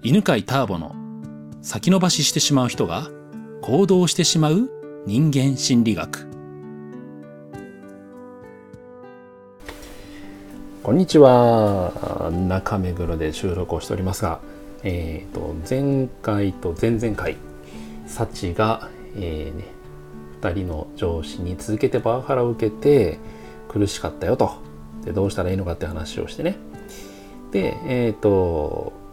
犬飼ターボの先延ばししてしまう人が行動してしまう人間心理学。こんにちは。中目黒で収録をしておりますが、えーと、前回と前々回サチが、えーね、2人の上司に続けてパワハラを受けて苦しかったよと。でどうしたらいいのかって話をしてね。でえっ、ー、と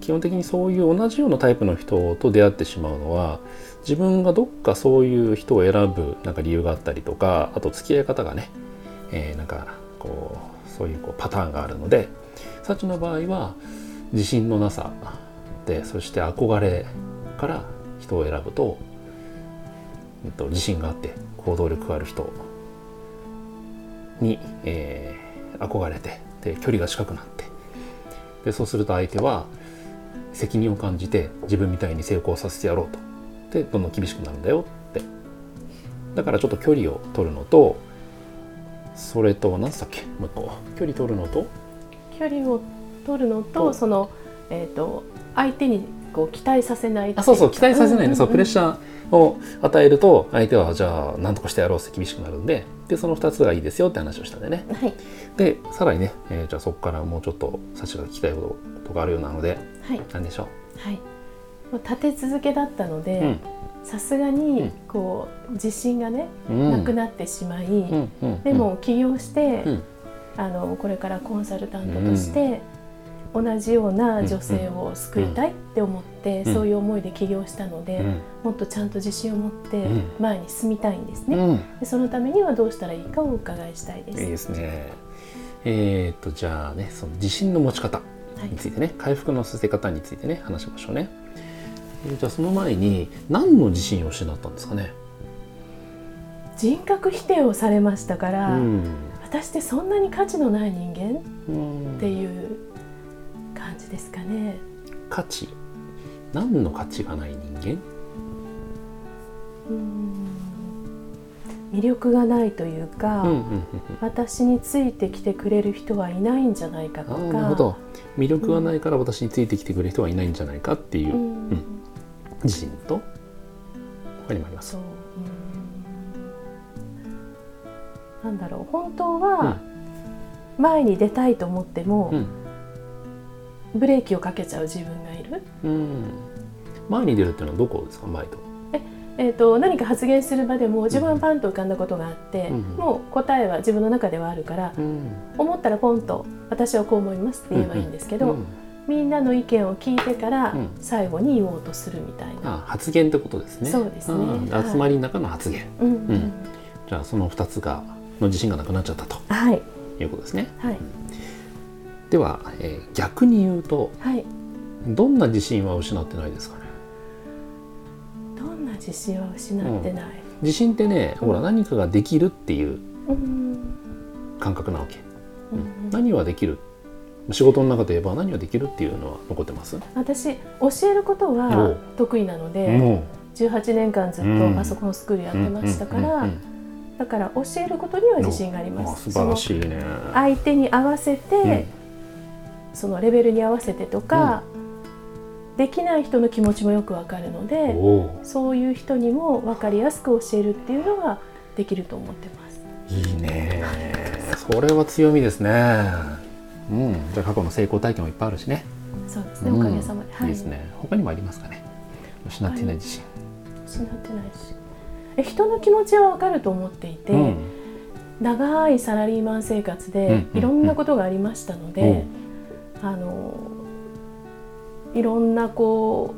基本的にそういう同じようなタイプの人と出会ってしまうのは自分がどっかそういう人を選ぶなんか理由があったりとかあと付き合い方がね、えー、なんかこうそういうこうパターンがあるのでサチの場合は自信のなさでそして憧れから人を選ぶと、えっと、自信があって行動力がある人に、えー、憧れてで距離が近くなってでそうすると相手は責任を感じて自分みたいに成功させてやろうと。でどんどん厳しくなるんだよって。だからちょっと距離を取るのとそれと何つったっけ？もう一個。距離取るのと？距離を取るのと。その、えーと、相手にこう期待させないあそうそう期待させないね、そうプレッシャーを与えると相手はじゃあ何とかしてやろうって厳しくなるんででその2つがいいですよって話をしたんでね、はい、でさらにね、えー、じゃあそこからもうちょっとサチが聞きたいことがあるようなので、はい、何でしょう？はい。立て続けだったのでさすがにこう自信がね、うん、なくなってしまい、うん。うん、でも起業して、あのこれからコンサルタントとして、同じような女性を救いたいって思って、そういう思いで起業したので、もっとちゃんと自信を持って前に進みたいんですね、でそのためにはどうしたらいいかをお伺いしたいです。いいですね。えー、っとじゃあねその自信の持ち方についてね、はい、回復のさせ方についてね話しましょうね。えー、じゃあその前に何の自信を失ったんですかね？人格否定をされましたから、うん、私ってそんなに価値のない人間、っていう感じですかね。価値。何の価値がない人間？魅力がないというか、私についてきてくれる人はいないんじゃないかとか。なるほど。魅力がないから私についてきてくれる人はいないんじゃないかっていう、うん、自信と？他にもあります。なんだろう。本当は前に出たいと思っても、うんブレーキをかけちゃう自分がいる。うん。前に出るっていうのはどこですか？前と。ええーと、何か発言する場でも自分はパンと浮かんだことがあって、うん、もう答えは自分の中ではあるから、うん、思ったらポンと「私はこう思います」って言えばいいんですけど、うん、みんなの意見を聞いてから最後に言おうとするみたいな、あ発言ってことですね。そうですね、集まりの中の発言、うんじゃあその2つがの自信がなくなっちゃったと、はい、いうことですね。はいでは、えー、逆に言うと、はい、どんな自信は失ってないですかね？どんな自信は失ってない、うん、自信ってね、ほら何かができるっていう感覚なわけ、うん、何はできる？仕事の中で言えば何はできるっていうのは残ってます？私教えることは得意なので18年間ずっとパソコンスクールやってましたからだから教えることには自信があります。素晴らしいね。相手に合わせて、そのレベルに合わせてとか、うん、できない人の気持ちもよくわかるのでそういう人にも分かりやすく教えるっていうのができると思ってます。いいねそれは強みですね。うん、じゃあ過去の成功体験もいっぱいあるしね。そうですね、おかげさまで、はい、いいですね。他にもありますかね？失っていない自信。失ってないし。え人の気持ちはわかると思っていて、うん、長いサラリーマン生活でいろんなことがありましたので。うんうんあのいろんなこ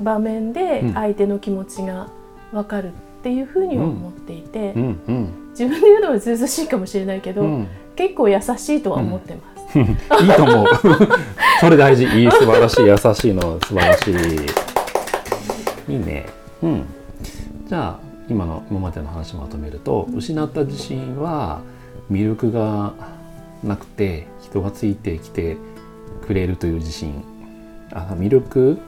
う場面で相手の気持ちが分かるっていうふうには思っていて、うんうん、自分で言うのはずうずしいかもしれないけど、うん、結構優しいとは思ってます。いいと思う。それ大事。いい素晴らしい。優しいの素晴らしい。いいね。うん。じゃあ今の今までの話まとめると失った自信は魅力がなくて人がついてきてくれるという自信。あ魅力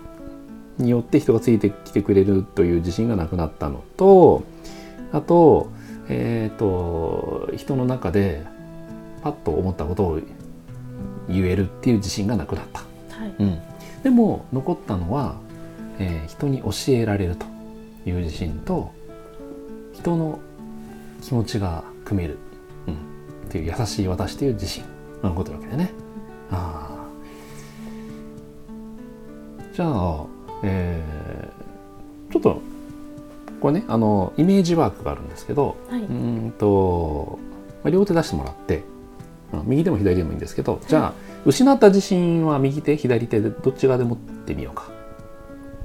によって人がついてきてくれるという自信がなくなったのとあと,、えーと、人の中でパッと思ったことを言えるっていう自信がなくなった、はい。うん、でも残ったのは、えー人に教えられるという自信と人の気持ちが組める、うん、っていう優しい私という自信が残ってるわけでね。あーじゃあ、えーちょっとこれねあのイメージワークがあるんですけど、はい。うーんと、まあ、両手出してもらって、うん右でも左でもいいんですけど、じゃあ失った自信は右手左手でどっち側で持ってみようか。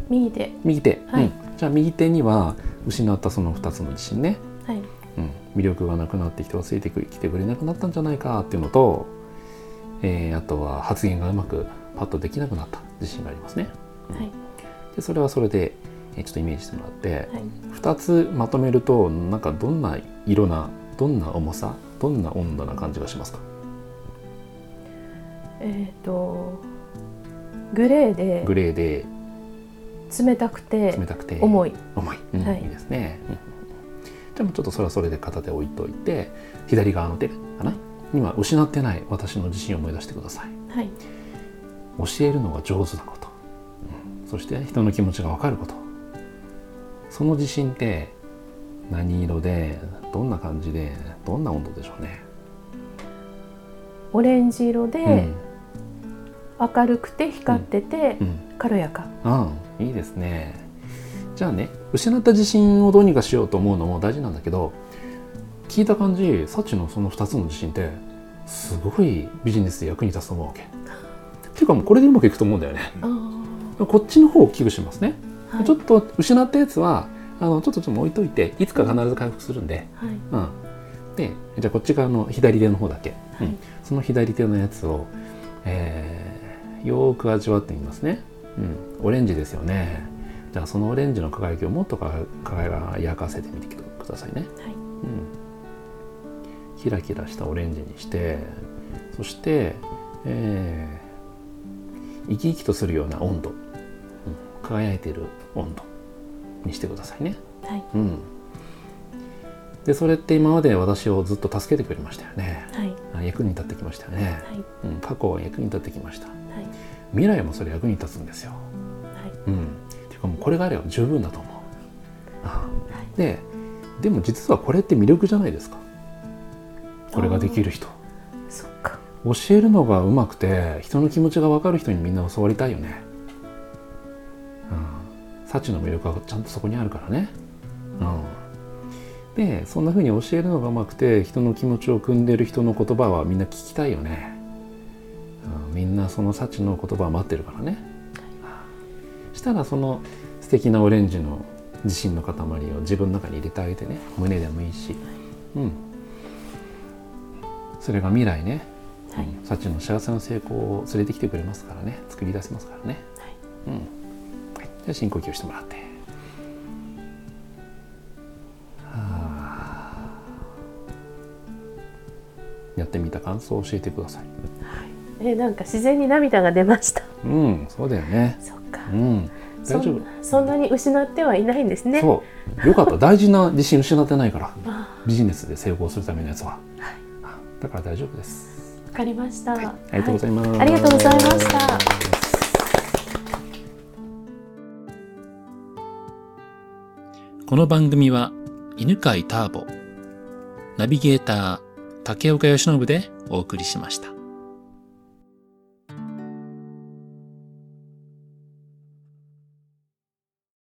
右手。右手、はい。うん、じゃあ右手には失ったその2つの自信ね、はい。うん、魅力がなくなって人がついてきてくれなくなったんじゃないかっていうのと、えーあとは発言がうまくパッとできなくなった自信がありますね。はいでそれはそれでえーちょっとイメージしてもらって、はい。2つまとめるとなんかどんな色などんな重さどんな温度な感じがしますか？えっ、とグレーでグレーで。冷たくて冷たくて。重い。重い、うんはい。い、いですね、うんでもちょっとそれはそれで片手置いといて左側の手かな？今失ってない私の自信を思い出してください。はい。教えるのが上手なこと、うんそして人の気持ちが分かること。その自信って何色でどんな感じでどんな温度でしょうね、オレンジ色でうん。明るくて光っててうん。軽やか。うん、いいですね。じゃあね、失った自信をどうにかしようと思うのも大事なんだけど、聞いた感じ、サチのその2つの自信って、すごいビジネスで役に立つと思うわけ。っていうかもうこれでうまくいくと思うんだよね。あこっちの方を危惧しますね。ーはいちょっと失ったやつは、あのちょっとちょっと置いといて、いつか必ず回復するんで、はいうん。で、じゃあこっち側の左手の方だけ、はいうんその左手のやつを、えーよーく味わってみますね。うん、オレンジですよね。じゃあそのオレンジの輝きをもっとか輝かせてみてくださいね。はいうん、キラキラしたオレンジにしてそして、えー生き生きとするような温度、うん輝いている温度にしてくださいね。はい。うん、でそれって今まで私をずっと助けてくれましたよね。はい。あ役に立ってきましたよね。はい。うん、過去は役に立ってきました。はい。未来もそれ役に立つんですよ。はい。うん、ていうかもうこれがあれば十分だと思う。あはい。ででも実はこれって魅力じゃないですか。これができる人。そっか。教えるのがうまくて人の気持ちが分かる人にみんな教わりたいよねうん。幸の魅力はちゃんとそこにあるからね。うん。でそんな風に教えるのがうまくて人の気持ちを汲んでる人の言葉はみんな聞きたいよね、うん、みんなその幸の言葉は待ってるからね。したらその素敵なオレンジの自信の塊を自分の中に入れてあげてね。胸でもいいし、うん、それが未来ね、はい。うん、幸の幸せな成功を連れてきてくれますからね。作り出せますからね、はい。うんはい、じゃあ深呼吸してもらって。はあ。やってみた感想を教えてください。えなんか自然に涙が出ました。うんそうだよね。そっか。うん。そ大丈夫。んそんなに失ってはいないんですね。そう。よかった。大事な自信失ってないから。あビジネスで成功するためのやつは、だから大丈夫です。わかりました、ありがとうございます、ありがとうございましたこの番組は犬飼ターボ、ナビゲーター竹岡由伸でお送りしました。